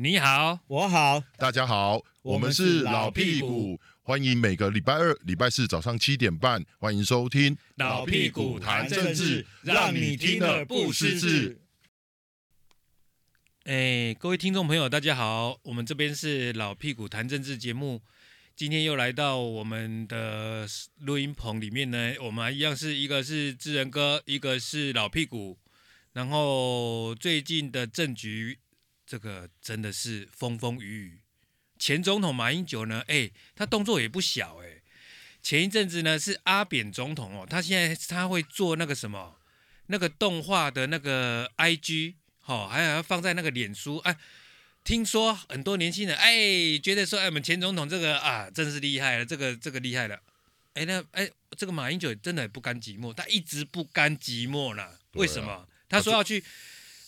你好，我好，大家好，我们是老屁股，欢迎每个礼拜二、礼拜四早上七点半，欢迎收听老屁股谈政治，让你听了不失智。哎，各位听众朋友，大家好，我们这边是老屁股谈政治节目，今天又来到我们的录音棚里面呢，我们一样是一个是智仁哥，一个是老屁股，然后最近的政局。这个真的是风风雨雨。前总统马英九呢，哎，他动作也不小哎。前一阵子呢是阿扁总统哦，他现在他会做那个什么，那个动画的那个 IG，哦，还要放在那个脸书。哎，听说很多年轻人哎觉得说，哎，我们前总统这个啊，真是厉害了，这个这个厉害了。哎，那哎，这个马英九真的不甘寂寞，他一直不甘寂寞呢。为什么？他说要去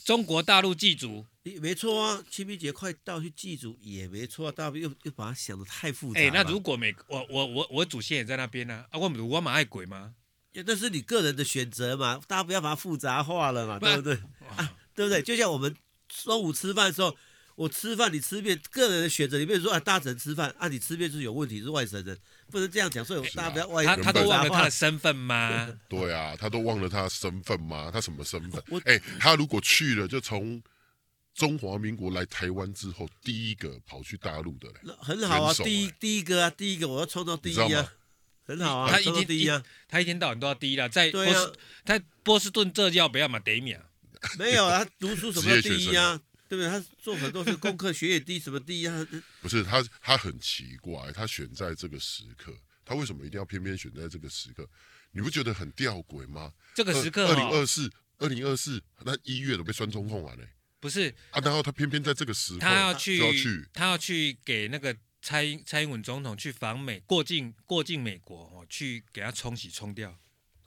中国大陆祭祖。没错啊，清明节快到，去祭祖也没错啊。大家又又把它想的太复杂。哎，那如果每我我我我祖先也在那边呢？啊，我我蛮爱鬼吗？那是你个人的选择嘛，大家不要把它复杂化了嘛，对不对？啊，对不对？就像我们中午吃饭的时候，我吃饭你吃面，个人的选择。你比如说啊，大神吃饭啊，你吃面是有问题，是外省人，不能这样讲。所以大家不要外。他他都忘了他的身份吗？对啊，他都忘了他的身份吗？他什么身份？哎，他如果去了，就从。中华民国来台湾之后，第一个跑去大陆的嘞，很好啊，第一第一个啊，第一个我要创造第一啊，很好啊，他一天第一啊，他一天到晚都要第一了，在波士，在波士顿这叫不要嘛第一名，没有啊，他读书什么第一啊，对不对？他做很多是功课学业第一，什么第一啊？不是他，他很奇怪，他选在这个时刻，他为什么一定要偏偏选在这个时刻？你不觉得很吊诡吗？这个时刻，二零二四，二零二四，那一月都被酸中痛完嘞。不是啊，然后他偏偏在这个时候，他要去，要去他要去给那个蔡英蔡英文总统去访美，过境过境美国哦，去给他冲洗冲掉。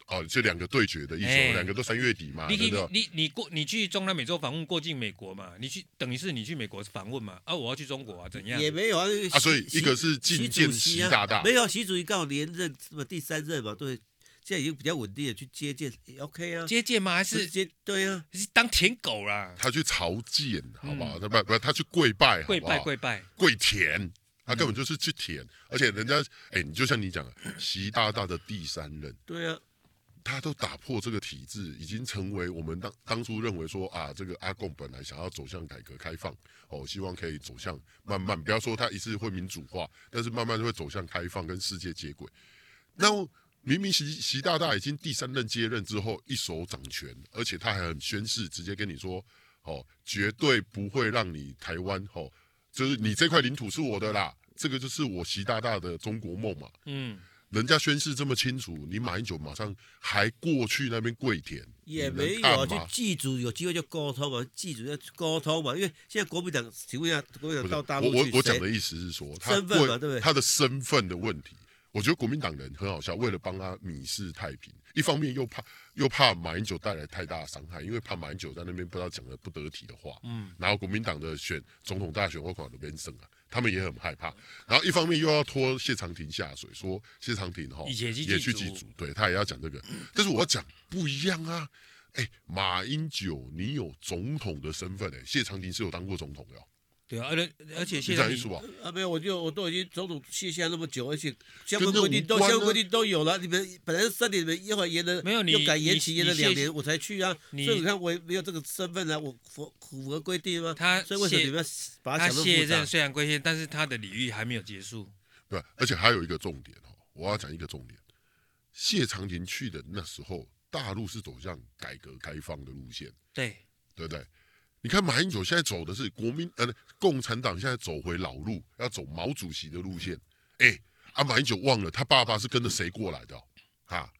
哦，这两个对决的意思，欸、两个都三月底嘛。你你你你过你去中南美洲访问，过境美国嘛？你去等于是你去美国访问嘛？啊，我要去中国啊，怎样？也没有啊，啊，所以一个是觐见习大大，没有习主席刚好连任什么第三任嘛，对。现在已经比较稳定的，去接见，OK 啊？接见吗？还是接？对啊，是当舔狗啦。他去朝见，好不好？他不不，他去跪拜，跪拜跪拜跪舔，他根本就是去舔。而且人家，哎，你就像你讲的，习大大的第三任，对啊，他都打破这个体制，已经成为我们当当初认为说啊，这个阿贡本来想要走向改革开放，哦，希望可以走向慢慢，不要说他一次会民主化，但是慢慢就会走向开放，跟世界接轨。那。明明习习大大已经第三任接任之后一手掌权，而且他还很宣誓，直接跟你说，哦，绝对不会让你台湾，哦，就是你这块领土是我的啦，这个就是我习大大的中国梦嘛。嗯，人家宣誓这么清楚，你马英九马上还过去那边跪舔，也没有就祭祖有机会就沟通嘛，祭祖要沟通嘛，因为现在国民党请问一下，国民党到大陆去，我我我讲的意思是说，他身份嘛，对不对？他的身份的问题。我觉得国民党人很好笑，为了帮他米示太平，一方面又怕又怕马英九带来太大的伤害，因为怕马英九在那边不知道讲了不得体的话，嗯，然后国民党的选总统大选会搞得变胜啊，他们也很害怕。然后一方面又要拖谢长廷下水，说谢长廷哈也去祭祖，对他也要讲这个。但是我要讲不一样啊，哎，马英九你有总统的身份哎，谢长廷是有当过总统的。对啊，而且而且现在啊没有，我就我都已经总统卸下那么久，而且相关规定都相关规定都有了。你们本来是三年，你们一会儿延了，没有你又改延期延了两年，我才去啊。所以你看我也没有这个身份啊，我符符合规定吗？他所以为什么你们要把他卸任虽然规定，但是他的礼遇还没有结束。对，而且还有一个重点哦，我要讲一个重点。谢长廷去的那时候，大陆是走向改革开放的路线，对对不对？你看马英九现在走的是国民呃共产党现在走回老路，要走毛主席的路线。哎，啊马英九忘了他爸爸是跟着谁过来的？哈，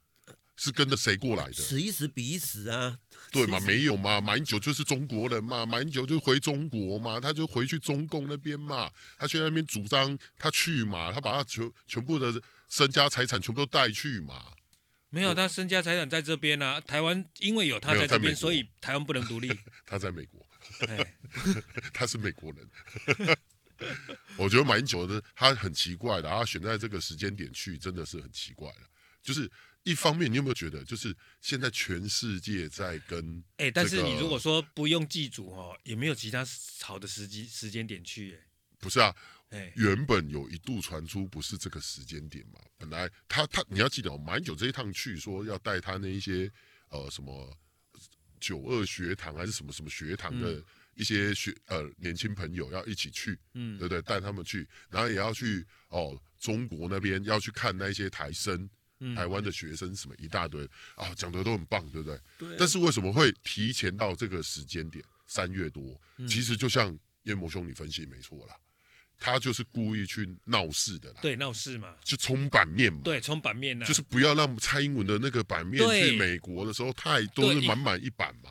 是跟着谁过来的？此一时彼一时啊，对嘛？没有嘛？马英九就是中国人嘛，马英九就回中国嘛，他就回去中共那边嘛，他去那边主张他去嘛，他把他全全部的身家财产全部都带去嘛。没有，他身家财产在这边啊。台湾因为有他在这边，所以台湾不能独立。他在美国。他是美国人，我觉得马英九的他很奇怪的，他选在这个时间点去，真的是很奇怪的。就是一方面，你有没有觉得，就是现在全世界在跟哎、欸，但是你如果说不用祭祖哦，也没有其他好的时机时间点去，哎，不是啊，哎、欸，原本有一度传出不是这个时间点嘛，本来他他你要记得哦，马英九这一趟去说要带他那一些呃什么九二学堂还是什么什么学堂的一些学、嗯、呃年轻朋友要一起去，嗯，对不对？带他们去，然后也要去哦中国那边要去看那些台生。台湾的学生什么一大堆啊，讲的都很棒，对不对？对。但是为什么会提前到这个时间点，三月多？其实就像燕魔兄你分析没错啦，他就是故意去闹事的啦。对，闹事嘛，就冲版面嘛。对，冲版面呢，就是不要让蔡英文的那个版面去美国的时候太多，是满满一版嘛。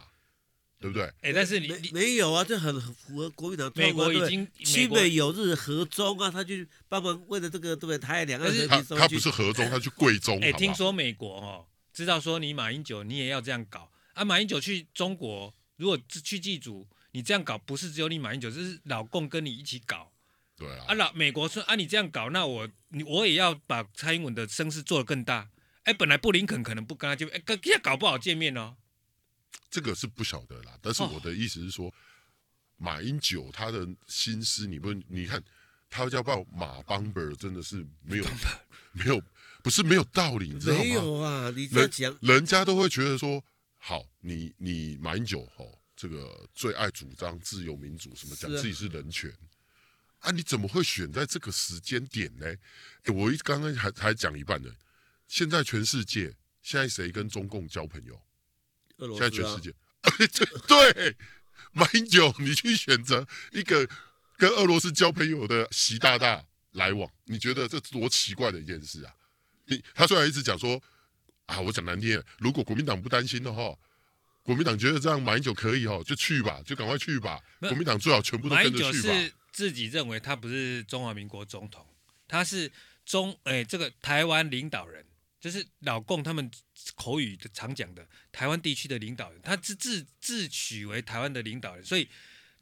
对不对？哎，但是你没没有啊，这很符合国民党。美国已经亲美有日和中啊，他就帮忙为了这个，对不对？台海两岸他他不是和中，他去贵中。哎，听说美国哦，知道说你马英九你也要这样搞啊？马英九去中国，如果去祭祖，你这样搞不是只有你马英九，这是老共跟你一起搞。对啊。啊，老美国说啊，你这样搞，那我你我也要把蔡英文的声势做得更大。哎，本来布林肯可能不跟他见面，哎，现在搞不好见面哦。这个是不晓得啦，但是我的意思是说，哦、马英九他的心思，你不你看，他叫报马邦伯，真的是没有没有，不是没有道理，你知道吗？没有啊，你这样讲人，人家都会觉得说，好，你你马英九哦，这个最爱主张自由民主，什么讲自己是人权啊，啊？你怎么会选在这个时间点呢？诶我一刚刚还还讲一半呢，现在全世界现在谁跟中共交朋友？现在全世界，对，马英九，你去选择一个跟俄罗斯交朋友的习大大来往，你觉得这多奇怪的一件事啊？你他虽然一直讲说啊，我讲难听，如果国民党不担心的话，国民党觉得这样马英九可以哦，就去吧，就赶快去吧。国民党最好全部都跟着去吧。马英九是自己认为他不是中华民国总统，他是中哎这个台湾领导人。就是老共他们口语的常讲的台湾地区的领导人，他自自自诩为台湾的领导人，所以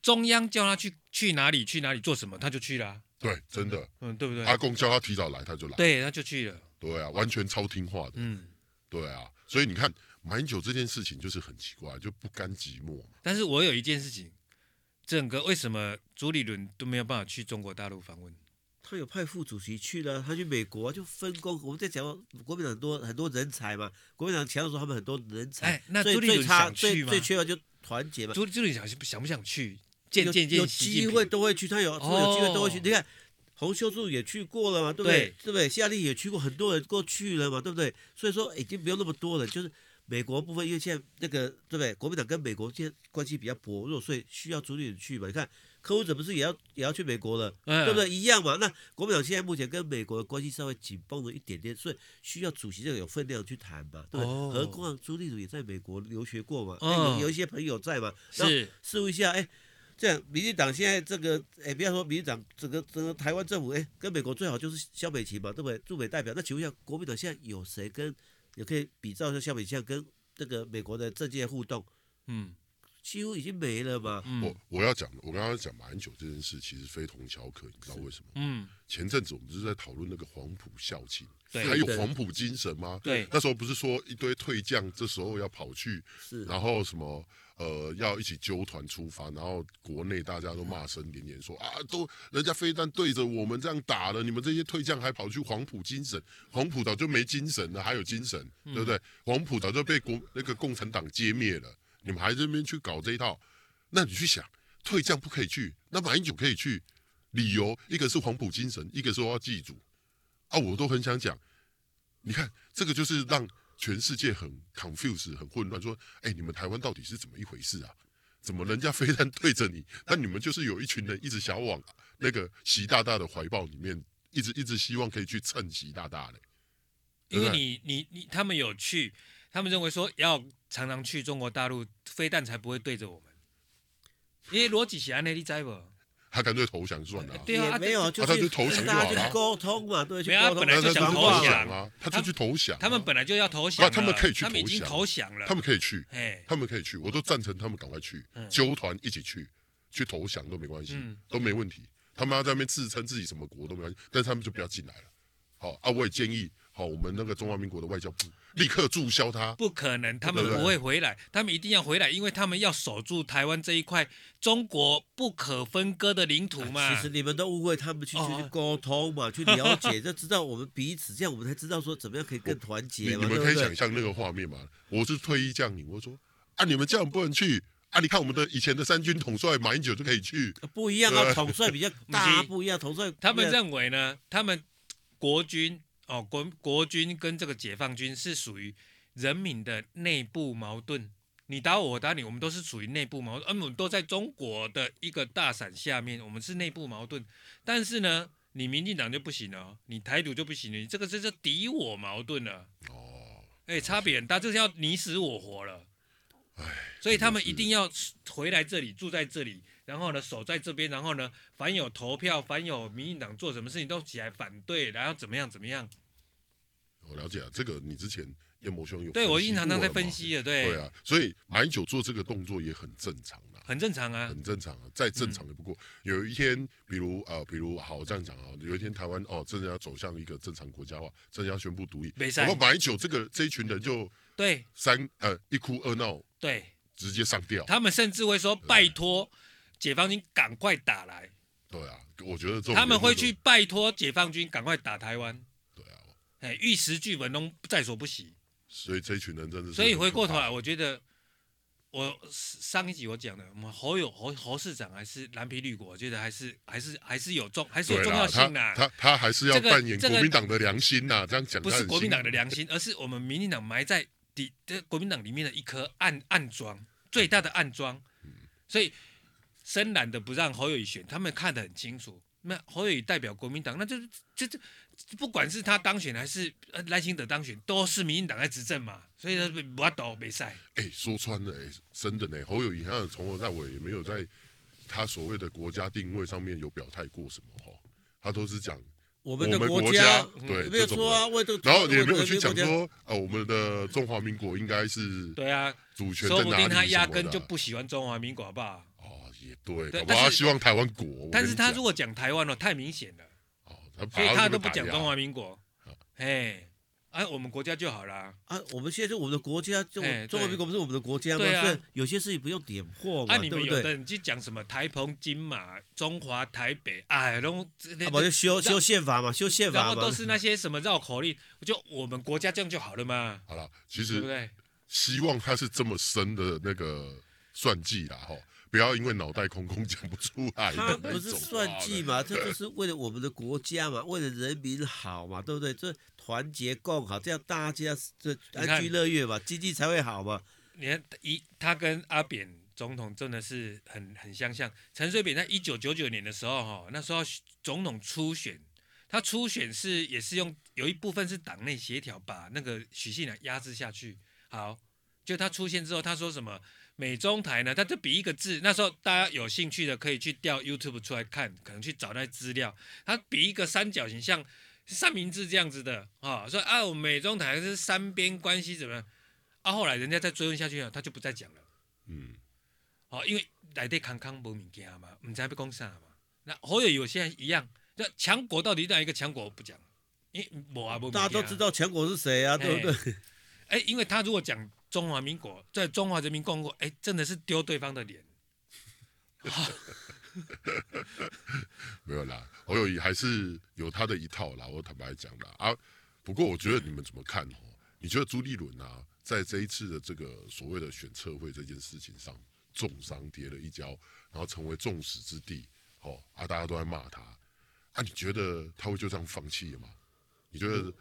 中央叫他去去哪里去哪里做什么，他就去了、啊。对，真的，嗯，对不对？阿公叫他提早来，他就来。对，他就去了。对啊，完全超听话的。嗯，对啊，所以你看马英九这件事情就是很奇怪，就不甘寂寞。但是我有一件事情，整个为什么朱立伦都没有办法去中国大陆访问？他有派副主席去了，他去美国就分工。我们在讲国民党很多很多人才嘛，国民党强的时候他们很多人才。哎，那朱立伦想去吗？最缺的就团结嘛。朱朱立伦想想不想去？见见见，有机会都会去。他有，他有机会都会去。你看，洪秀柱也去过了嘛，对不对？对不对？夏立也去过，很多人过去了嘛，对不对？所以说已经不用那么多了。就是美国部分，因为现在那个对不对？国民党跟美国现在关系比较薄弱，所以需要朱立伦去嘛。你看。柯文哲不是也要也要去美国了，嗯、对不对？一样嘛。那国民党现在目前跟美国的关系稍微紧绷了一点点，所以需要主席这个有分量去谈嘛，对不对？哦、何况朱立伦也在美国留学过嘛，哦、有有一些朋友在嘛。是，试问一下，哎，这样民进党现在这个，哎，不要说民进党整个整个台湾政府，哎，跟美国最好就是萧美琴嘛，对不对？驻美代表。那请问一下，国民党现在有谁跟也可以比照一下萧美琴跟这个美国的政界互动？嗯。几乎已经没了吧？嗯、我我要讲，我刚刚讲马英九这件事，其实非同小可，你知道为什么？嗯，前阵子我们不是在讨论那个黄埔校庆，还有黄埔精神吗？对，那时候不是说一堆退将，这时候要跑去，是，然后什么呃，要一起纠团出发，然后国内大家都骂声连连说，说啊，都人家飞弹对着我们这样打了，你们这些退将还跑去黄埔精神，黄埔早就没精神了，还有精神，嗯、对不对？黄埔早就被国那个共产党歼灭了。你们还在这边去搞这一套，那你去想，退将不可以去，那马英九可以去，理由一个是黄埔精神，一个是我要记住，啊，我都很想讲，你看这个就是让全世界很 confused 很混乱，说，哎，你们台湾到底是怎么一回事啊？怎么人家飞弹对着你，但你们就是有一群人一直想往那个习大大的怀抱里面，一直一直希望可以去蹭习大大嘞，因为你你你他们有去。他们认为说要常常去中国大陆，飞弹才不会对着我们。因为逻辑是安内利在不？他干脆投降算了。对啊，没有，就他就投降就好了。沟通嘛，对，没有，他本来就想投降啊，他就去投降。他们本来就要投降。他们可以去投降。他们已经投降了。他们可以去，他们可以去，我都赞成他们赶快去，纠团一起去，去投降都没关系，都没问题。他们要在那边自称自己什么国都没关系，但是他们就不要进来了。好啊，我也建议。好，我们那个中华民国的外交部立刻注销他。不可能，他们不会回来，他们一定要回来，因为他们要守住台湾这一块中国不可分割的领土嘛。其实你们都误会他们去去沟通嘛，去了解，就知道我们彼此，这样我们才知道说怎么样可以更团结嘛。你们可以想象那个画面嘛？我是退役将领，我说啊，你们这样不能去。啊！你看我们的以前的三军统帅马英九就可以去，不一样啊，统帅比较 大，不一样。统帅他们认为呢，他们国军哦，国国军跟这个解放军是属于人民的内部矛盾，你打我，我打你，我们都是属于内部矛盾，而我们都在中国的一个大伞下面，我们是内部矛盾。但是呢，你民进党就不行了，你台独就不行了，你这个这是敌我矛盾了。哦，哎，差别很大，这是要你死我活了。所以他们一定要回来这里住在这里，然后呢守在这边，然后呢凡有投票，凡有民进党做什么事情都起来反对，然后怎么样怎么样。我了解啊，这个你之前彦谋兄有对我经常常在分析的，对对啊，所以马英九做这个动作也很正常啊，很正常啊，很正常啊，再正常也不过。嗯、有一天，比如呃，比如好这样讲啊，有一天台湾哦真的要走向一个正常国家化，真的要宣布独立，然后马英九这个这一群人就对三呃一哭二闹对。直接上吊，他们甚至会说：“拜托，解放军赶快打来。”对啊，我觉得他们会去拜托解放军赶快打台湾。哎，玉石俱焚都在所不惜。所以这一群人真的是……所以回过头来，我觉得我上一集我讲的，我们侯友侯侯市长还是蓝皮绿果，我觉得还是还是还是有重还是有重要性的。他他还是要扮演国民党的良心呐，这样讲不是国民党的良心，而是我们民进党埋在底的国民党里面的一颗暗暗桩。最大的暗桩，所以深蓝的不让侯友宜选，他们看得很清楚。那侯友宜代表国民党，那就是就这不管是他当选还是赖清德当选，都是民进党在执政嘛，所以他不要倒没赛。哎，说穿了，哎，真的呢，侯友宜他从头到尾也没有在他所谓的国家定位上面有表态过什么哈，他都是讲。我们的国家，对，没有说啊，然后也没有去讲说，呃，我们的中华民国应该是，对啊，主权？说不定他压根就不喜欢中华民国，好不好？哦，也对，对，他希望台湾国。但是他如果讲台湾了，太明显了，哦，所以他都不讲中华民国，哎。哎、啊，我们国家就好了啊！我们现在是我们的国家，就中华民国不是我们的国家吗？对啊，有些事情不用点破嘛，啊、对不对？有的人去讲什么台澎金马、中华台北，哎，都啊，不就修修宪法嘛，修宪法嘛，然后都是那些什么绕口令，就我们国家这样就好了嘛。好了，其实对不对？希望他是这么深的那个算计啦，哈。不要因为脑袋空空讲不出来。他不是算计嘛，这就是为了我们的国家嘛，为了人民好嘛，对不对？这团结共好，这样大家这安居乐业嘛，经济才会好嘛。你看一他跟阿扁总统真的是很很相像。陈水扁在一九九九年的时候哈，那时候总统初选，他初选是也是用有一部分是党内协调，把那个许信良压制下去。好，就他出现之后，他说什么？美中台呢，他就比一个字，那时候大家有兴趣的可以去调 YouTube 出来看，可能去找那资料。他比一个三角形，像三明治这样子的啊，说啊，我美中台是三边关系怎么样？啊，后来人家再追问下去啊，他就不再讲了。嗯，好，因为来对康康无物件嘛，唔知要讲啥嘛。那侯友有现在一样，这强国到底哪一个强国不讲？因为无啊，无。大家都知道强国是谁啊，对不对？哎，因为他如果讲。中华民国在中华人民共和国，哎，真的是丢对方的脸。没有啦，侯友宜还是有他的一套啦。我坦白讲啦啊，不过我觉得你们怎么看哦？你觉得朱立伦啊，在这一次的这个所谓的选策会这件事情上，重伤跌了一跤，然后成为众矢之的，哦啊，大家都在骂他啊，你觉得他会就这样放弃了吗？你觉得？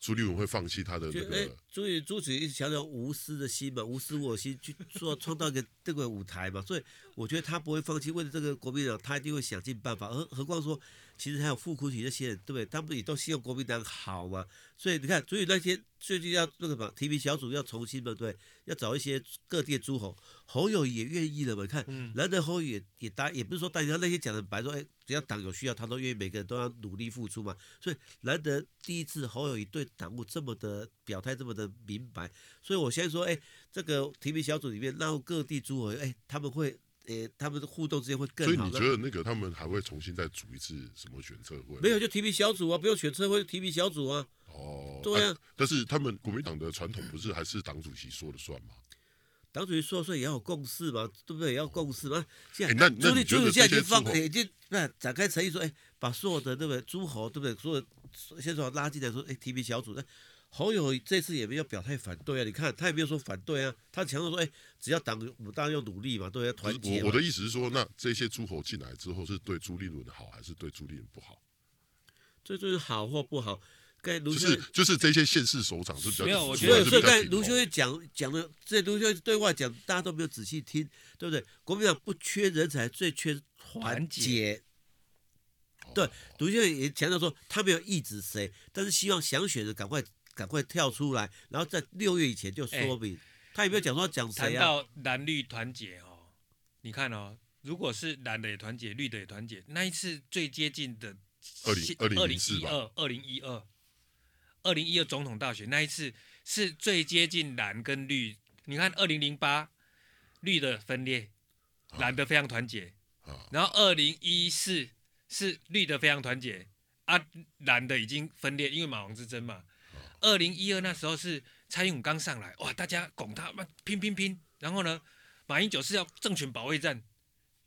朱立文会放弃他的那个？哎，朱立朱子一直强调无私的心嘛，无私我心去做创造一个这个舞台嘛，所以我觉得他不会放弃。为了这个国民党，他一定会想尽办法。何何况说，其实还有傅昆萁那些人，对不对？他们也都希望国民党好嘛。所以你看，所以那些最近要那个什么提名小组要重新嘛，对，要找一些各地的诸侯，侯友宜也愿意了嘛。你看，难得侯友也也答，也不是说大家那些讲的白说，哎，只要党有需要，他都愿意，每个人都要努力付出嘛。所以难得第一次侯友宜对党务这么的表态，这么的明白。所以我先说，哎，这个提名小组里面让各地诸侯，哎，他们会。诶，他们的互动之间会更好。所以你觉得那个他们还会重新再组一次什么选测会？没有，就提名小组啊，不用选测会，提名小组啊。哦，哦，对啊，但是他们国民党的传统不是还是党主席说了算吗？党主席说了算也要有共识嘛，对不对？也要共识嘛。现在，那那朱立朱立现在已经放，已经那展开诚意说，哎，把所有的对不对？诸侯对不对？所有先说拉进来说，哎，提名小组那。侯友这次也没有表态反对啊，你看他也没有说反对啊，他强调说，哎，只要党我们当然要努力嘛，都要团结。我我的意思是说，那这些诸侯进来之后，是对朱立伦好，还是对朱立伦不好？这就是好或不好，该卢就是就是这些县市首长是比较没有，我觉得所以该卢秀燕讲讲的，这卢秀燕对外讲，大家都没有仔细听，对不对？国民党不缺人才，最缺团结。对，卢秀燕也强调说，他没有抑制谁，但是希望想选的赶快。赶快跳出来，然后在六月以前就说明，欸、他有没有讲说讲谁啊？谈到蓝绿团结哦，你看哦，如果是蓝的也团结，绿的也团结，那一次最接近的二零二零一二二零一二。二零一二总统大选那一次是最接近蓝跟绿。你看二零零八绿的分裂，蓝的非常团结，啊、然后二零一四是绿的非常团结，啊蓝的已经分裂，因为马王之争嘛。二零一二那时候是蔡英文刚上来，哇，大家拱他，拼拼拼，然后呢，马英九是要政权保卫战，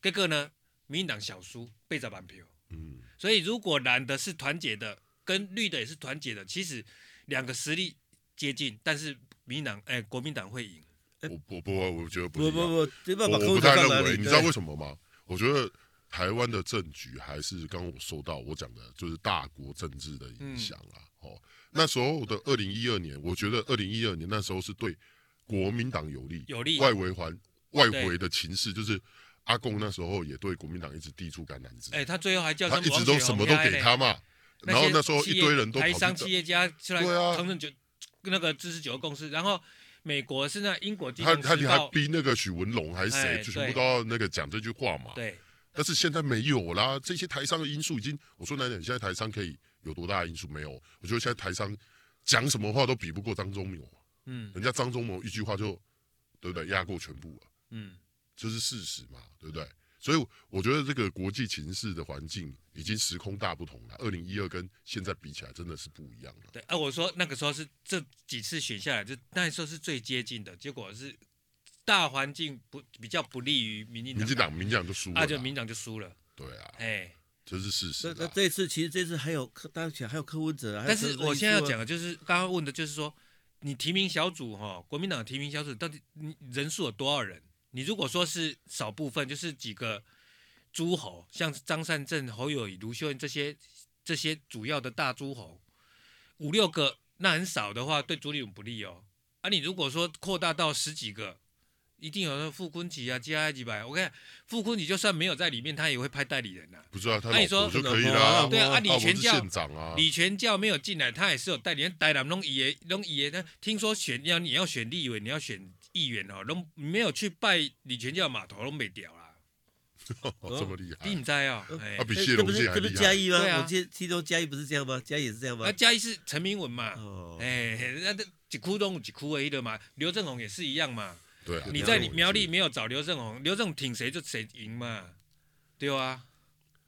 这个呢，民进党小输，背着板票，嗯，所以如果蓝的是团结的，跟绿的也是团结的，其实两个实力接近，但是民进党哎，国民党会赢。我我不，我觉得不不不不，我不太认为，你知道为什么吗？我觉得台湾的政局还是刚刚我说到我讲的，就是大国政治的影响啊，哦、嗯。那时候的二零一二年，我觉得二零一二年那时候是对国民党有利，有利。外围环外围的情势就是阿贡那时候也对国民党一直递出橄榄枝。哎，他最后还叫他一直都什么都给他嘛。然后那时候一堆人都台商企业家出来承认就那个支持九个共识。然后美国是那英国他他还逼那个许文龙还是谁，就全部都要那个讲这句话嘛。对。但是现在没有啦，这些台商的因素已经，我说难点，现在台商可以。有多大的因素没有？我觉得现在台商讲什么话都比不过张忠谋，嗯，人家张忠谋一句话就，对不对？压过全部了，嗯，这是事实嘛，对不对？所以我觉得这个国际情势的环境已经时空大不同了。二零一二跟现在比起来，真的是不一样了。对，啊，我说那个时候是这几次选下来，就那时候是最接近的，结果是大环境不比较不利于民进党，民进党民进党就输了，啊，就民进党就输了，对啊，哎。这是事实。那那这次其实这次还有柯，当然还有柯文哲啊。但是我现在要讲的就是刚刚问的，就是说你提名小组哈，国民党提名小组到底你人数有多少人？你如果说是少部分，就是几个诸侯，像张善政、侯友宜、卢秀燕这些这些主要的大诸侯，五六个那很少的话，对朱立伦不利哦。啊，你如果说扩大到十几个。一定有那傅昆萁啊，加几百。我看傅昆萁就算没有在里面，他也会派代理人呐、啊。不知道他你说就可以了。对啊，啊李全教县长啊，李全教没有进来，他也是有代理人。代理人弄爷弄爷，那听说选要你要选立委，你要选议员哦，弄没有去拜李全教码头都没掉啦。哦、这么厉害？你唔知啊？他比谢龙介还厉害。这不是嘉义吗？对啊，我记得听说嘉义不是这样吗？嘉义也是这样吗？那嘉义是陈明文嘛？哦，哎，那这几窟窿几窟而已的嘛。刘正宏也是一样嘛。对啊，你在苗栗没有找刘正宏，刘正宏挺谁就谁赢嘛，对啊，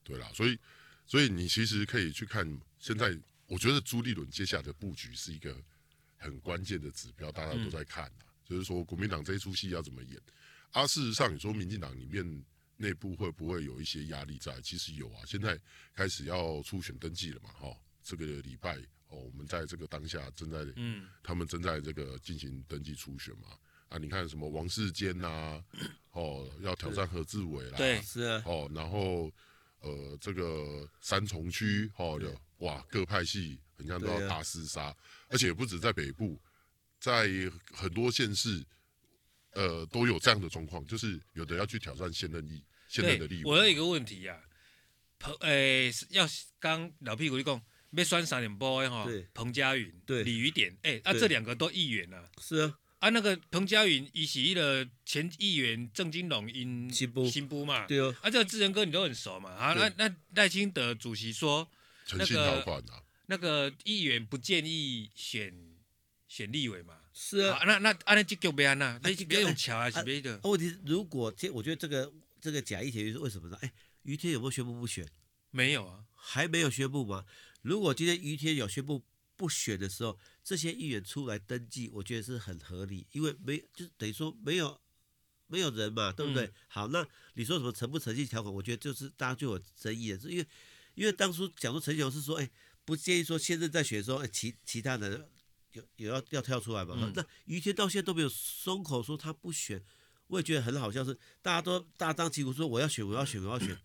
对啦，所以所以你其实可以去看，现在我觉得朱立伦接下来的布局是一个很关键的指标，大家都在看、啊嗯、就是说国民党这一出戏要怎么演。啊，事实上你说民进党里面内部会不会有一些压力在？其实有啊，现在开始要初选登记了嘛，哈，这个礼拜哦，我们在这个当下正在，嗯，他们正在这个进行登记初选嘛。啊，你看什么王世坚呐、啊，哦，要挑战何志伟啦，对，是啊，哦，然后呃，这个三重区，哦，就哇，各派系很像都要大厮杀，啊、而且不止在北部，在很多县市，呃，都有这样的状况，就是有的要去挑战现任议现任的立委。我有一个问题呀、啊，彭，诶、欸，要刚老屁股一讲，被酸三点波的哈，彭佳云，对，李雨点，哎、欸，啊，这两个都议员啊，是啊。啊，那个彭佳云，以及的前议员郑金龙因新部新部嘛，对哦。啊，这个智仁哥你都很熟嘛，啊，那那赖清德主席说，那个那个议员不建议选选立委嘛，是啊。那那按那就叫别安那，那别用桥还是别的。问题是如果这，我觉得这个这个假议题是为什么呢？哎，于天有没有宣布不选？没有啊，还没有宣布吗？如果今天于天有宣布不选的时候，这些议员出来登记，我觉得是很合理，因为没就等于说没有没有人嘛，对不对？嗯、好，那你说什么诚不诚信条款，我觉得就是大家就有争议的，是因为因为当初讲说陈雄是说，哎，不建议说现在在选的时候，哎，其其他人有有要要跳出来嘛？嗯、那于天到现在都没有松口说他不选，我也觉得很好笑，是大家都大张旗鼓说我要选，我要选，我要选。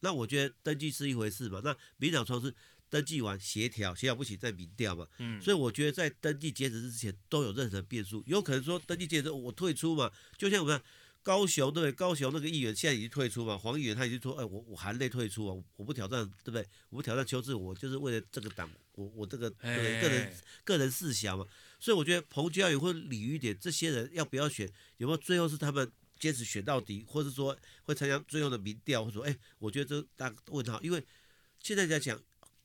那我觉得登记是一回事嘛，那民进党说是。登记完协调，协调不行再民调嘛。嗯，所以我觉得在登记截止日之前都有任何变数，有可能说登记截止我退出嘛，就像我们高雄对不对？高雄那个议员现在已经退出嘛，黄议员他已经说，哎，我我含泪退出啊，我不挑战，对不对？我不挑战邱志，我就是为了这个党，我我这个对个人个人，个人事想嘛。所以我觉得彭佳芸或李玉典这些人要不要选，有没有最后是他们坚持选到底，或者说会参加最后的民调，或者说，哎，我觉得这大家问号，因为现在在讲。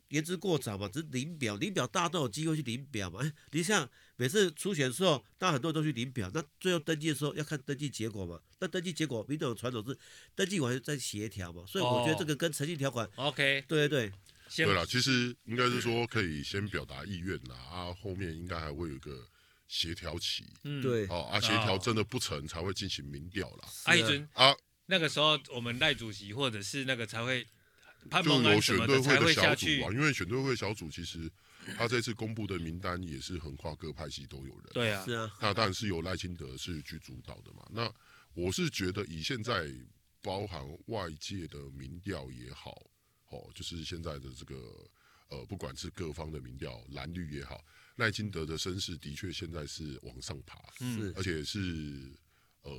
言之过早嘛，只是领表，领表大家都有机会去领表嘛。哎，你像每次初选的时候，大家很多人都去领表，那最后登记的时候要看登记结果嘛。那登记结果，民主传统是登记完再协调嘛。所以我觉得这个跟诚信条款，OK，对对对，对了，其实应该是说可以先表达意愿啦，啊，后面应该还会有一个协调期，嗯，对，哦，啊，协调真的不成才会进行民调啦。阿一尊啊，那个时候我们赖主席或者是那个才会。就有选对会的小组啊，因为选对会小组其实他这次公布的名单也是横跨各派系都有人。对啊，是啊。那当然是由赖清德是去主导的嘛。那我是觉得以现在包含外界的民调也好，哦，就是现在的这个呃，不管是各方的民调蓝绿也好，赖清德的身势的确现在是往上爬，是，而且是呃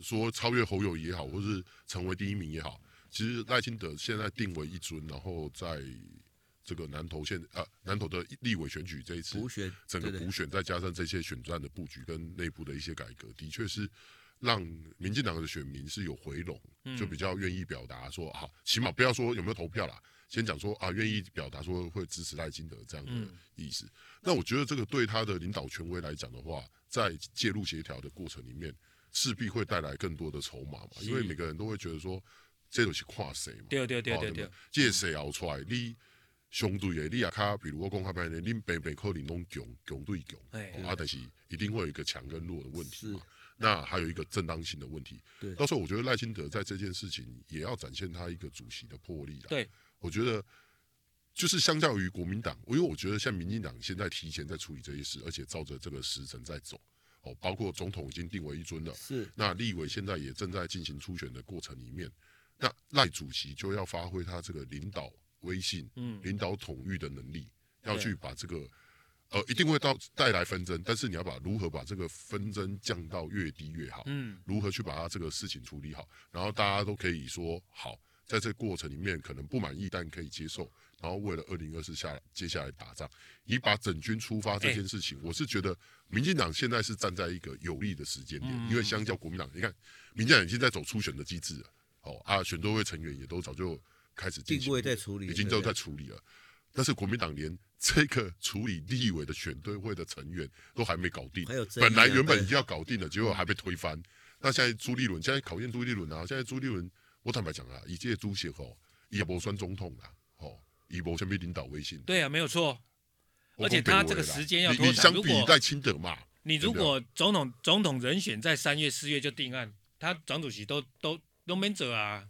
说超越侯友也好，或是成为第一名也好。其实赖清德现在定为一尊，然后在这个南投县啊，南投的立委选举这一次补选，整个补选，再加上这些选战的布局跟内部的一些改革，的确是让民进党的选民是有回笼，就比较愿意表达说，好，起码不要说有没有投票啦，先讲说啊，愿意表达说会支持赖清德这样的意思。那我觉得这个对他的领导权威来讲的话，在介入协调的过程里面，势必会带来更多的筹码嘛，因为每个人都会觉得说。这就是看谁嘛，对对对对对，这谁熬出来？你相对的，你也卡，比如我讲他们的，你北北可能拢强强对强，啊，但是一定会有一个强跟弱的问题嘛。那还有一个正当性的问题。对，到时候我觉得赖清德在这件事情也要展现他一个主席的魄力。对，我觉得就是相较于国民党，因为我觉得像民进党现在提前在处理这些事，而且照着这个时程在走。哦，包括总统已经定为一尊了，是。那立委现在也正在进行初选的过程里面。那赖主席就要发挥他这个领导威信、嗯、领导统御的能力，要去把这个，呃，一定会到带来纷争，但是你要把如何把这个纷争降到越低越好，嗯，如何去把他这个事情处理好，然后大家都可以说好，在这个过程里面可能不满意，但可以接受，然后为了二零二四下接下来打仗，以把整军出发这件事情，我是觉得民进党现在是站在一个有利的时间点，因为相较国民党，你看民进党已经在走初选的机制了。哦啊，选对会成员也都早就开始进行，在处理，已经都在处理了。但是国民党连这个处理立委的选对会的成员都还没搞定，本来原本已经要搞定了，结果还被推翻。那现在朱立伦现在考验朱立伦啊，现在朱立伦，我坦白讲啊，以这些朱协吼，也不算总统啦，吼，也不算被领导威信。对啊，没有错。而且他这个时间要你相比赖清德嘛，你如果总统总统人选在三月四月就定案，他蒋主席都都。都没者啊，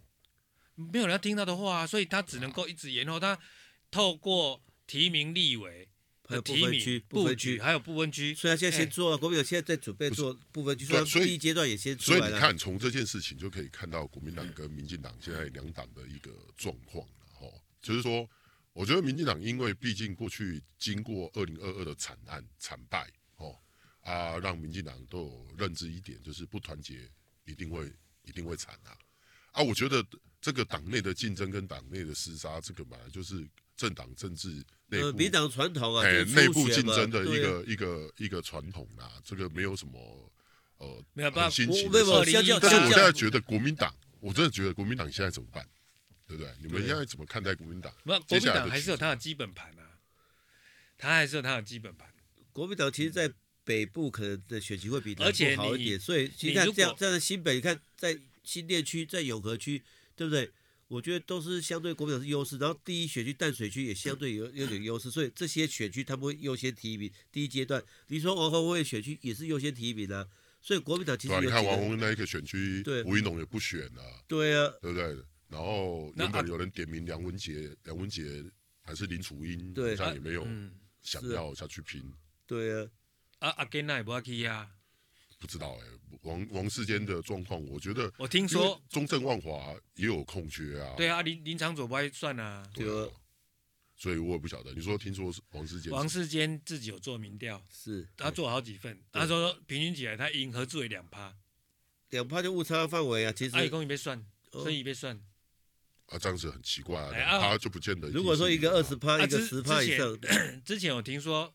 没有人要听他的话啊，所以他只能够一直延后。他透过提名立委的提名部分区，还有不分区，所以他现在先做了。国民党现在在准备做部分区，所以第一阶段也先出来了。所以你看，从这件事情就可以看到国民党跟民进党现在两党的一个状况了。哈，就是说，我觉得民进党因为毕竟过去经过二零二二的惨案惨败，哦啊，让民进党都有认知一点，就是不团结一定会一定会惨啊。啊，我觉得这个党内的竞争跟党内的厮杀，这个本来就是政党政治内部，民党传统啊，哎，内部竞争的一个一个一个传统啦，这个没有什么呃，没有办法，新奇的事。但是我现在觉得国民党，我真的觉得国民党现在怎么办？对不对？你们现在怎么看待国民党？那国民党还是有它的基本盘啊，他还是有他的基本盘。国民党其实，在北部可能的选情会比南部好一点，所以其实看这样这样的新北，你看在。新店区在永和区，对不对？我觉得都是相对国民党是优势，然后第一选区淡水区也相对有 有点优势，所以这些选区他们会优先提名。第一阶段，你说王鸿薇选区也是优先提名啊，所以国民党其实有你看王鸿薇那一个选区，对吴怡农也不选啊，对啊，对不对？然后原本有人点名梁文杰，梁文杰还是林楚英，好像也没有想要下去拼。对啊，啊阿根那也不要去呀。不知道哎、欸，王王世坚的状况，我觉得我听说中正万华也有空缺啊。对啊，林林昶佐不爱算啊。对啊，所以我也不晓得。你说听说是王世坚？王世坚自己有做民调，是他做好几份，他说平均起来他赢何志伟两趴，两趴就误差范围啊。其实阿公也被算，所以也被算。啊，这样子很奇怪啊，两趴就不见得。如果说一个二十趴，一个十趴以上，之前 我听说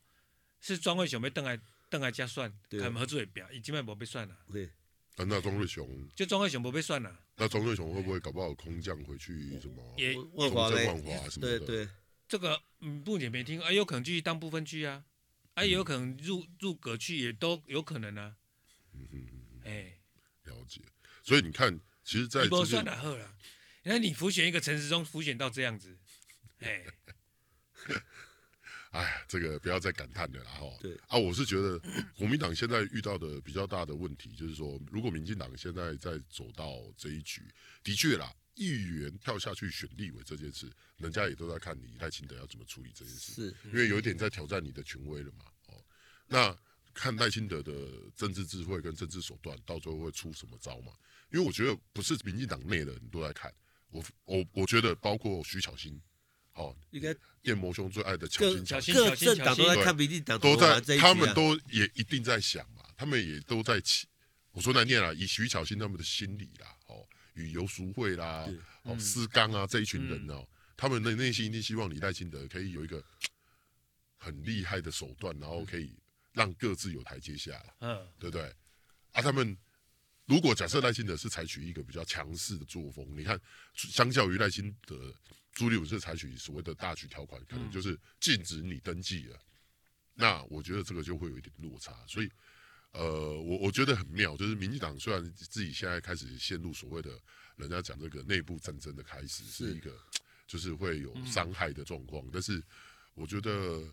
是庄慧雄被邓来。邓来加算，看合作也表，已经卖没被算了。对，啊，那庄瑞雄就庄瑞雄不被算了。那庄瑞雄会不会搞不好空降回去什么？也万华嘞，对对，这个嗯，目前没听，啊，有可能继续当部分区啊，啊，也，有可能入入阁区也都有可能啊。嗯嗯嗯，哎，了解。所以你看，其实，在不算了后了，那你浮选一个陈时中，浮选到这样子，哎。哎，这个不要再感叹了啦哈。对啊，我是觉得国民党现在遇到的比较大的问题，就是说，如果民进党现在在走到这一局，的确啦，议员跳下去选立委这件事，人家也都在看你赖清德要怎么处理这件事，是，因为有一点在挑战你的权威了嘛。哦，那看赖清德的政治智慧跟政治手段，到最后会出什么招嘛？因为我觉得不是民进党内的人都在看，我我我觉得包括徐巧芯。哦，应该电魔兄最爱的巧心，巧芯，各政党都在看民进党，都在，他们都也一定在想嘛，他们也都在起。我说难念啊，以徐巧芯他们的心理啦，哦，与游淑慧啦，哦，思刚啊这一群人哦，他们的内心一定希望李代清德可以有一个很厉害的手段，然后可以让各自有台阶下，嗯，对不对？啊，他们如果假设赖清德是采取一个比较强势的作风，你看，相较于赖清德。朱立伦是采取所谓的大局条款，可能就是禁止你登记了。那我觉得这个就会有一点落差，所以，呃，我我觉得很妙，就是民进党虽然自己现在开始陷入所谓的人家讲这个内部战争的开始，是一个就是会有伤害的状况，但是我觉得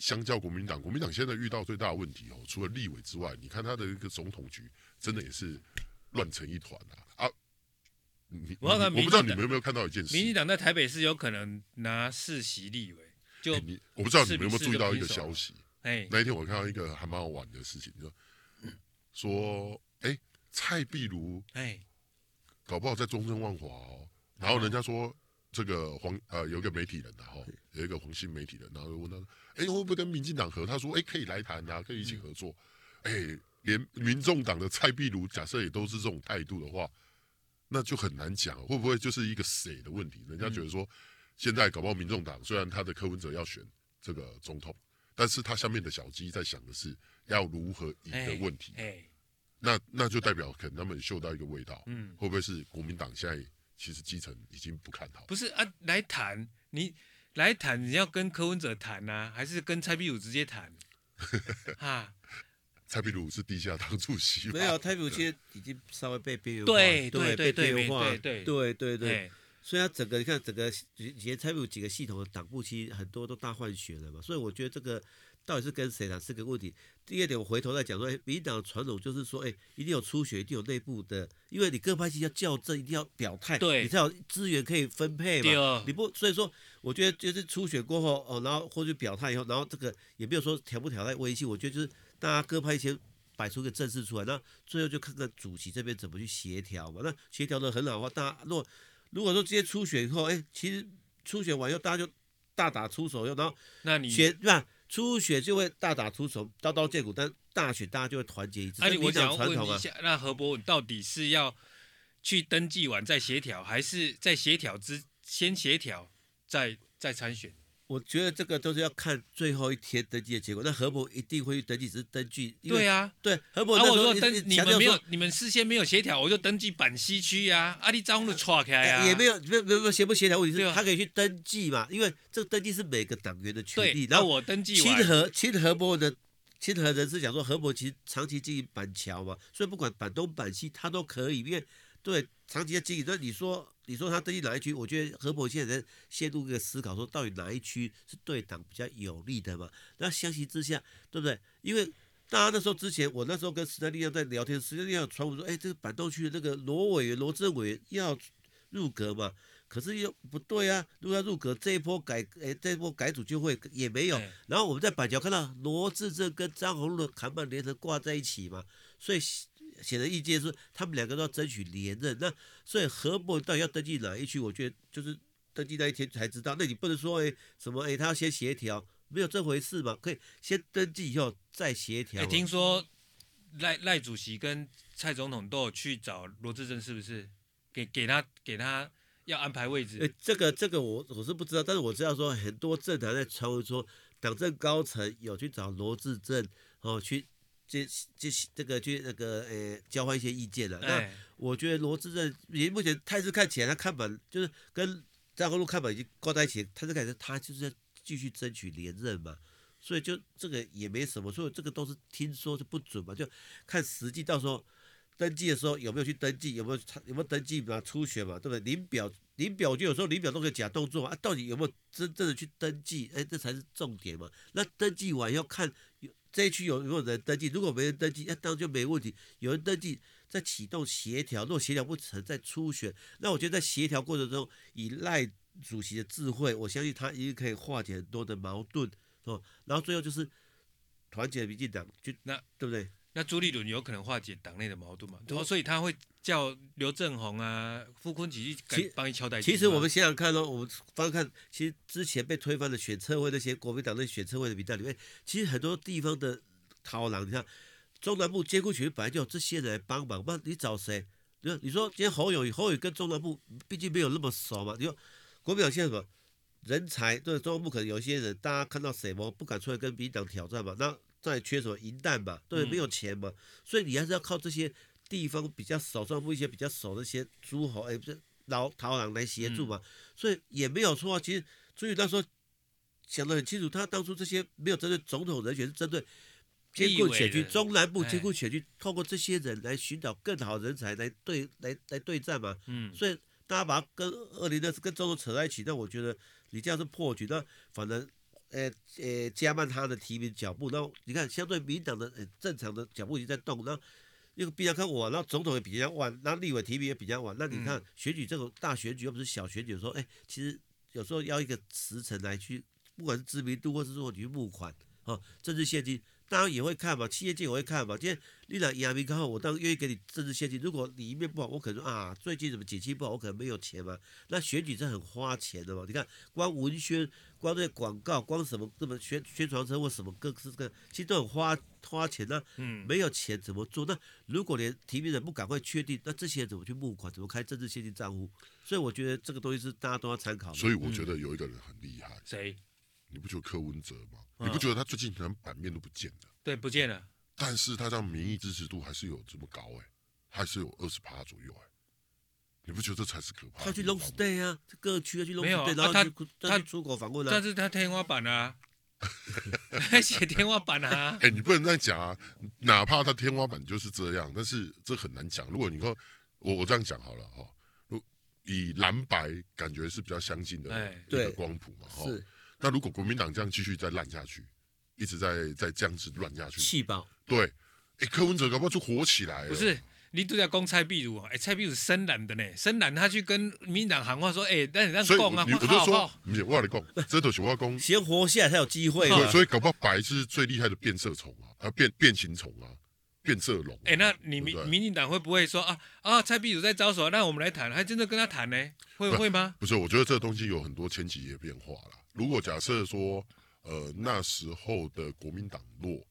相较国民党，国民党现在遇到最大的问题哦，除了立委之外，你看他的一个总统局真的也是乱成一团啊啊！你我我不知道你们有没有看到一件事，民进党在台北市有可能拿世席立委，就、欸、你我不知道你们有没有注意到一个消息，哎，那一天我看到一个还蛮好玩的事情，就说，哎、欸，蔡壁如，哎，搞不好在中正万华哦，然后人家说这个黄呃有一个媒体人然后有一个黄姓媒体人，然后问他，哎、欸，会不会跟民进党合？他说，哎、欸，可以来谈啊，可以一起合作，哎、嗯欸，连民众党的蔡壁如假设也都是这种态度的话。那就很难讲，会不会就是一个谁的问题？人家觉得说，现在搞不好民众党虽然他的柯文哲要选这个总统，但是他下面的小鸡在想的是要如何赢的问题。那那就代表可能他们嗅到一个味道，嗯，会不会是国民党现在其实基层已经不看好？不是啊，来谈你来谈，你要跟柯文哲谈啊，还是跟蔡壁如直接谈？哈。蔡壁如是地下党主席，没有蔡壁如其实已经稍微被边缘化，对对对对边缘化，对对。对对对，所以他整个你看整个以前蔡壁如几个系统的党部，其实很多都大换血了嘛，所以我觉得这个到底是跟谁谈是个问题。第二点，我回头再讲说，哎，民进党传统就是说，哎，一定有初选，一定有内部的，因为你各派系要校正，一定要表态，对，你才有资源可以分配嘛，你不，所以说我觉得就是初选过后哦，然后或者表态以后，然后这个也没有说挑不挑在威信，我觉得就是大家各派先。摆出个阵势出来，那最后就看看主席这边怎么去协调嘛。那协调的很好的话，大家如果如果说直接初选以后，哎，其实初选完以后大家就大打出手，然后那你选对吧？初选就会大打出手，刀刀见骨，但大选大家就会团结一致。哎、啊，我想问一下，那何伯文到底是要去登记完再协调，还是在协调之先协调再再参选？我觉得这个都是要看最后一天登记的结果。那何博一定会去登记，只是登记。对啊，对何博那时候、啊、我说登你们没有，你们事先没有协调，我就登记板西区呀。阿里张路错开呀，也没有，没有没有协不协调问题，是他可以去登记嘛？因为这个登记是每个党员的权利。然后我登记亲和亲和博的亲和人士讲说，何博其实长期经营板桥嘛，所以不管板东板西他都可以，因为对长期的经营。那你说你说他登记哪一区？我觉得何伯现在在陷入一个思考，说到底哪一区是对党比较有利的嘛？那相形之下，对不对？因为大家那时候之前，我那时候跟时代力量在聊天，时代力量传闻说，哎，这个板东区的那个罗委员、罗政委员要入阁嘛。可是又不对啊！如果要入阁，这一波改，哎，这一波改组就会也没有。然后我们在板桥看到罗志正跟张宏禄的看板连成挂在一起嘛，所以显而易见是他们两个都要争取连任。那所以何伯到底要登记哪一区？我觉得就是登记那一天才知道。那你不能说诶什么诶，他要先协调，没有这回事嘛？可以先登记以后再协调。听说赖赖主席跟蔡总统都有去找罗志正，是不是？给给他给他。要安排位置，哎，这个这个我我是不知道，但是我知道说很多政坛在传闻说，党政高层有去找罗志正哦，去这这这个去那个呃交换一些意见了。那我觉得罗致政以目前态势看起来，他看板就是跟张国禄看板已经挂在一起，态势看起来他就是要继续争取连任嘛，所以就这个也没什么，所以这个都是听说是不准嘛，就看实际到时候。登记的时候有没有去登记？有没有有没有登记嘛？初选嘛，对不对？领表领表就有时候领表都可以假动作嘛。啊，到底有没有真正的去登记？哎，这才是重点嘛。那登记完要看有这一区有没有人登记。如果没人登记，那当然就没问题。有人登记再启动协调，如果协调不成再初选。那我觉得在协调过程中，以赖主席的智慧，我相信他一定可以化解很多的矛盾哦。然后最后就是团结民进党，就那对不对？那朱立伦有可能化解党内的矛盾嘛？对，所以他会叫刘正宏啊、傅昆萁去帮你敲台。其实我们想想看哦，我们翻看，其实之前被推翻的选车会那些国民党那选车会的名单里面，其实很多地方的讨郎，你看中南部监控群本来就有这些人来帮忙，不然你找谁？你说你说今天侯友宜，侯友宜跟中南部毕竟没有那么熟嘛。你说国民党现在什么人才？对，中南部可能有一些人，大家看到谁么，不敢出来跟民党挑战嘛？那再缺什么银弹嘛？对，没有钱嘛，嗯、所以你还是要靠这些地方比较少数部一些比较少的一些诸侯，哎，不是老逃郎来协助嘛，嗯、所以也没有错啊。其实朱那时候想得很清楚，他当初这些没有针对总统人选，是针对艰苦选区、中南部艰苦选区，通过这些人来寻找更好人才来对来来对战嘛。嗯，所以大家把它跟二零二四跟总统扯在一起，那我觉得你这样是破局，那反正。呃呃，加慢他的提名脚步，然后你看，相对民党的呃正常的脚步已经在动，然后又比较看晚，然后总统也比较晚，那立委提名也比较晚，那你看选举这种大选举又不是小选举，说哎，其实有时候要一个时辰来去，不管是知名度或是说你去募款，啊，政治献金。当然也会看嘛，企业界也会看嘛。今天你来亚明刚好，我当然愿意给你政治献金。如果你一面不好，我可能说啊，最近怎么景气不好，我可能没有钱嘛。那选举是很花钱的嘛。你看，光文宣、光那些广告、光什么这么宣宣传车或什么各式各，其实都很花花钱。那嗯，没有钱怎么做？那如果连提名人不赶快确定，那这些人怎么去募款？怎么开政治献金账户？所以我觉得这个东西是大家都要参考的。所以我觉得有一个人很厉害，谁、嗯？你不觉得柯文哲吗？你不觉得他最近可能版面都不见了？对，不见了。但是他这样民意支持度还是有这么高哎，还是有二十趴左右哎。你不觉得这才是可怕？他去 long stay 啊，各区去 long stay，然后他他出口访问啊。但是他天花板啊，他写天花板啊。哎，你不能这样讲啊！哪怕他天花板就是这样，但是这很难讲。如果你说我我这样讲好了哈，以蓝白感觉是比较相近的一个光谱嘛哈。那如果国民党这样继续再烂下去，一直在在这样子乱下去，气爆。对，哎、欸，柯文哲搞不好就火起来了。不是，你都在攻蔡壁如，哎、欸，蔡壁如深蓝的呢，深蓝他去跟民党喊话说，哎、欸，那你让攻啊，我就说，不是我跟你讲，这都是我讲，先活下来才有机会。对，所以搞不好白是最厉害的变色虫啊，啊，变变形虫啊，变色龙。哎、欸，那你民民进党会不会说啊啊，蔡壁如在招手，那我们来谈，还真的跟他谈呢？会会吗？不是，我觉得这个东西有很多前几页变化了。如果假设说，呃，那时候的国民党弱，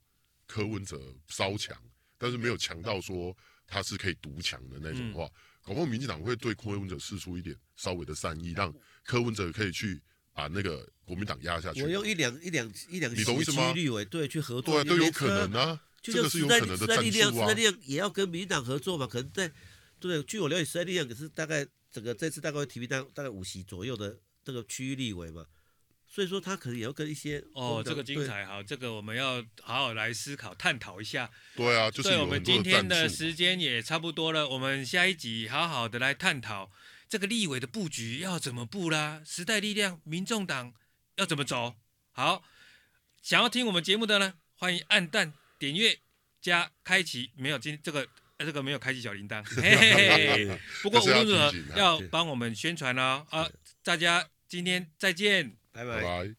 柯文哲稍强，但是没有强到说他是可以独强的那种话，嗯、搞不好民进党会对柯文哲释出一点稍微的善意，让柯文哲可以去把那个国民党压下去。我用一两一两一两，你懂意思吗？绿委对去合作，对，都有可能啊，这个是有可能的战术啊。力量，时代力量也要跟民进党合作嘛？可能在对，据我了解，时代力量可是大概整个这次大概会提名大大概五席左右的这个区域立委嘛。所以说他可能也要跟一些哦，这个精彩哈，这个我们要好好来思考探讨一下。对啊，就是我们今天的时间也差不多了，我们下一集好好的来探讨这个立委的布局要怎么布啦，时代力量、民众党要怎么走。好，想要听我们节目的呢，欢迎按赞、点阅、加开启，没有今这个这个没有开启小铃铛，嘿嘿嘿。不过无论如何要帮我们宣传哦。啊，大家今天再见。拜拜。